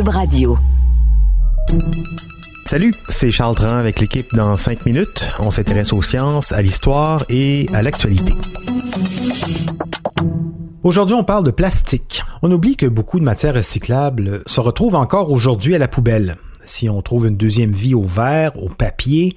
Radio. Salut, c'est Charles Tran avec l'équipe dans 5 minutes. On s'intéresse aux sciences, à l'histoire et à l'actualité. Aujourd'hui, on parle de plastique. On oublie que beaucoup de matières recyclables se retrouvent encore aujourd'hui à la poubelle. Si on trouve une deuxième vie au verre, au papier,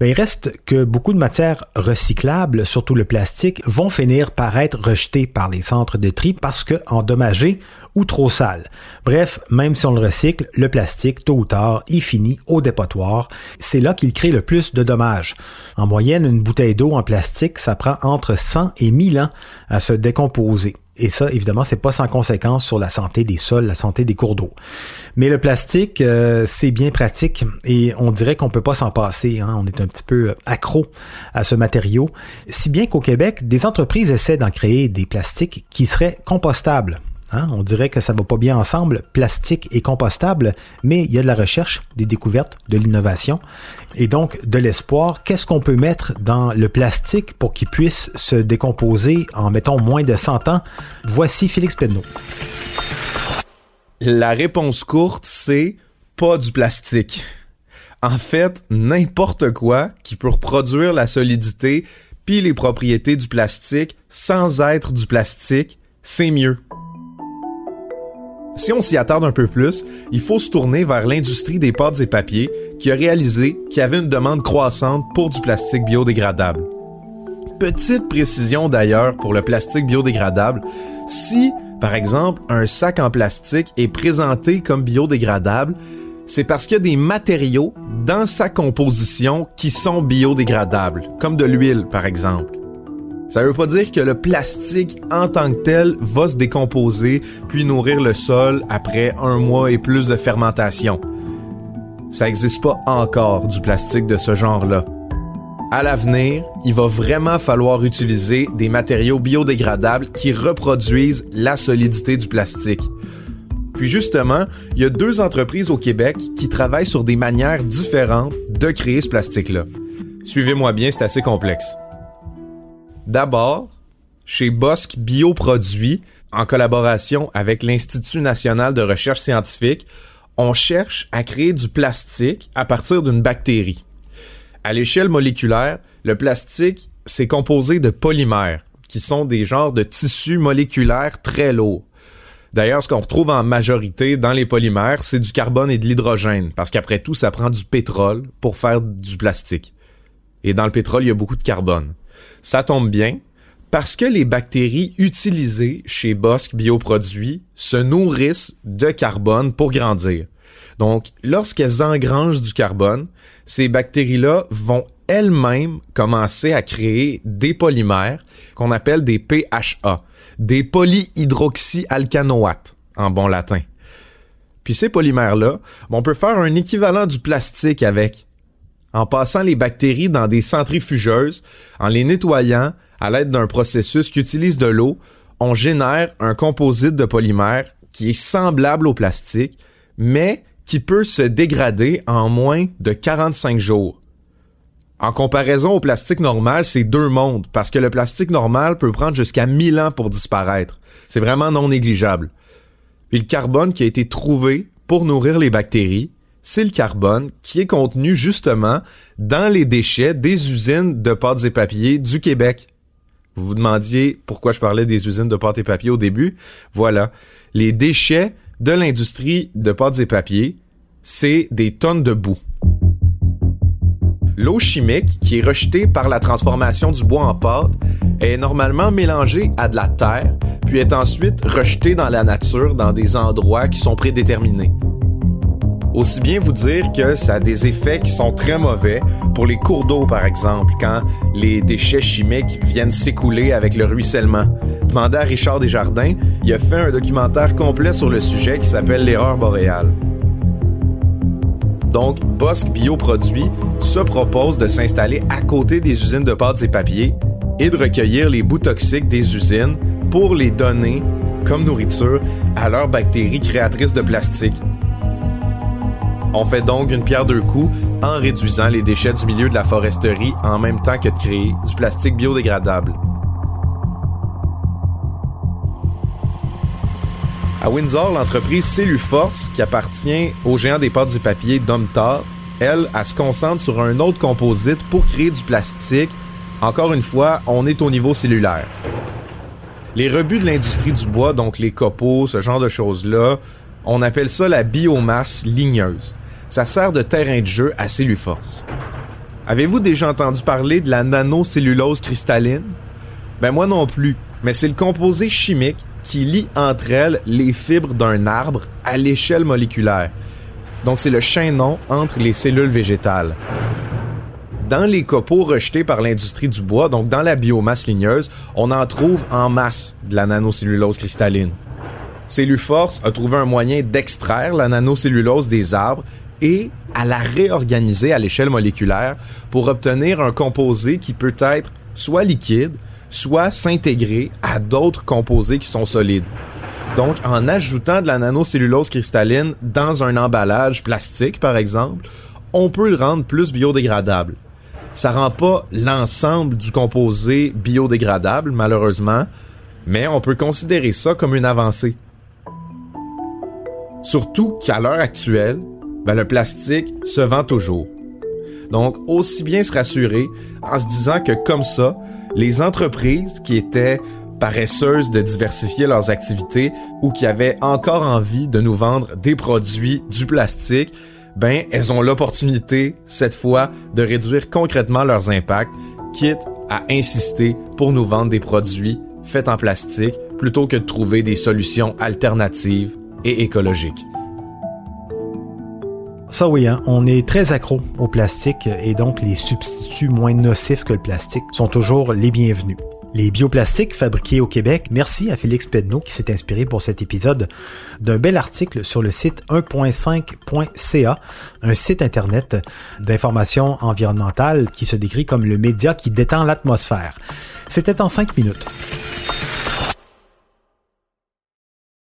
ben, il reste que beaucoup de matières recyclables, surtout le plastique, vont finir par être rejetées par les centres de tri parce que endommagées ou trop sales. Bref, même si on le recycle, le plastique, tôt ou tard, il finit au dépotoir. C'est là qu'il crée le plus de dommages. En moyenne, une bouteille d'eau en plastique, ça prend entre 100 et 1000 ans à se décomposer. Et ça, évidemment, c'est pas sans conséquence sur la santé des sols, la santé des cours d'eau. Mais le plastique, euh, c'est bien pratique et on dirait qu'on peut pas s'en passer. Hein. On est un petit peu accro à ce matériau. Si bien qu'au Québec, des entreprises essaient d'en créer des plastiques qui seraient compostables. Hein? On dirait que ça va pas bien ensemble, plastique et compostable, mais il y a de la recherche, des découvertes, de l'innovation et donc de l'espoir. Qu'est-ce qu'on peut mettre dans le plastique pour qu'il puisse se décomposer en, mettons, moins de 100 ans? Voici Félix Pedneau. La réponse courte, c'est pas du plastique. En fait, n'importe quoi qui peut reproduire la solidité puis les propriétés du plastique sans être du plastique, c'est mieux. Si on s'y attarde un peu plus, il faut se tourner vers l'industrie des pâtes et papiers qui a réalisé qu'il y avait une demande croissante pour du plastique biodégradable. Petite précision d'ailleurs pour le plastique biodégradable, si par exemple un sac en plastique est présenté comme biodégradable, c'est parce qu'il y a des matériaux dans sa composition qui sont biodégradables, comme de l'huile par exemple. Ça veut pas dire que le plastique en tant que tel va se décomposer puis nourrir le sol après un mois et plus de fermentation. Ça n'existe pas encore du plastique de ce genre-là. À l'avenir, il va vraiment falloir utiliser des matériaux biodégradables qui reproduisent la solidité du plastique. Puis justement, il y a deux entreprises au Québec qui travaillent sur des manières différentes de créer ce plastique-là. Suivez-moi bien, c'est assez complexe. D'abord, chez Bosque Bioproduits, en collaboration avec l'Institut national de recherche scientifique, on cherche à créer du plastique à partir d'une bactérie. À l'échelle moléculaire, le plastique, c'est composé de polymères, qui sont des genres de tissus moléculaires très lourds. D'ailleurs, ce qu'on retrouve en majorité dans les polymères, c'est du carbone et de l'hydrogène, parce qu'après tout, ça prend du pétrole pour faire du plastique. Et dans le pétrole, il y a beaucoup de carbone. Ça tombe bien parce que les bactéries utilisées chez Bosque Bioproduits se nourrissent de carbone pour grandir. Donc, lorsqu'elles engrangent du carbone, ces bactéries-là vont elles-mêmes commencer à créer des polymères qu'on appelle des PHA, des polyhydroxyalcanoates en bon latin. Puis ces polymères-là, on peut faire un équivalent du plastique avec en passant les bactéries dans des centrifugeuses, en les nettoyant à l'aide d'un processus qui utilise de l'eau, on génère un composite de polymère qui est semblable au plastique, mais qui peut se dégrader en moins de 45 jours. En comparaison au plastique normal, c'est deux mondes, parce que le plastique normal peut prendre jusqu'à 1000 ans pour disparaître. C'est vraiment non négligeable. Et le carbone qui a été trouvé pour nourrir les bactéries, c'est le carbone qui est contenu justement dans les déchets des usines de pâtes et papier du Québec. Vous vous demandiez pourquoi je parlais des usines de pâtes et papier au début? Voilà. Les déchets de l'industrie de pâtes et papier, c'est des tonnes de boue. L'eau chimique, qui est rejetée par la transformation du bois en pâte, est normalement mélangée à de la terre, puis est ensuite rejetée dans la nature dans des endroits qui sont prédéterminés. Aussi bien vous dire que ça a des effets qui sont très mauvais pour les cours d'eau, par exemple, quand les déchets chimiques viennent s'écouler avec le ruissellement. Demandez Richard Desjardins, il a fait un documentaire complet sur le sujet qui s'appelle L'erreur boréale. Donc, Bosque Bioproduits se propose de s'installer à côté des usines de pâtes et papier et de recueillir les bouts toxiques des usines pour les donner comme nourriture à leurs bactéries créatrices de plastique. On fait donc une pierre deux coups en réduisant les déchets du milieu de la foresterie en même temps que de créer du plastique biodégradable. À Windsor, l'entreprise Celluforce, qui appartient au géant des pâtes du papier Domtar, elle, elle se concentre sur un autre composite pour créer du plastique. Encore une fois, on est au niveau cellulaire. Les rebuts de l'industrie du bois, donc les copeaux, ce genre de choses-là, on appelle ça la biomasse ligneuse. Ça sert de terrain de jeu à Celluforce. Avez-vous déjà entendu parler de la nanocellulose cristalline? Ben moi non plus, mais c'est le composé chimique qui lie entre elles les fibres d'un arbre à l'échelle moléculaire. Donc c'est le chaînon entre les cellules végétales. Dans les copeaux rejetés par l'industrie du bois, donc dans la biomasse ligneuse, on en trouve en masse de la nanocellulose cristalline. Celluforce a trouvé un moyen d'extraire la nanocellulose des arbres et à la réorganiser à l'échelle moléculaire pour obtenir un composé qui peut être soit liquide, soit s'intégrer à d'autres composés qui sont solides. Donc, en ajoutant de la nanocellulose cristalline dans un emballage plastique, par exemple, on peut le rendre plus biodégradable. Ça rend pas l'ensemble du composé biodégradable, malheureusement, mais on peut considérer ça comme une avancée. Surtout qu'à l'heure actuelle, ben, le plastique se vend toujours. Donc, aussi bien se rassurer en se disant que comme ça, les entreprises qui étaient paresseuses de diversifier leurs activités ou qui avaient encore envie de nous vendre des produits du plastique, ben elles ont l'opportunité cette fois de réduire concrètement leurs impacts, quitte à insister pour nous vendre des produits faits en plastique plutôt que de trouver des solutions alternatives et écologiques. Ça oui, hein, on est très accro au plastique et donc les substituts moins nocifs que le plastique sont toujours les bienvenus. Les bioplastiques fabriqués au Québec, merci à Félix Pedneau qui s'est inspiré pour cet épisode d'un bel article sur le site 1.5.ca, un site internet d'information environnementale qui se décrit comme le média qui détend l'atmosphère. C'était en cinq minutes.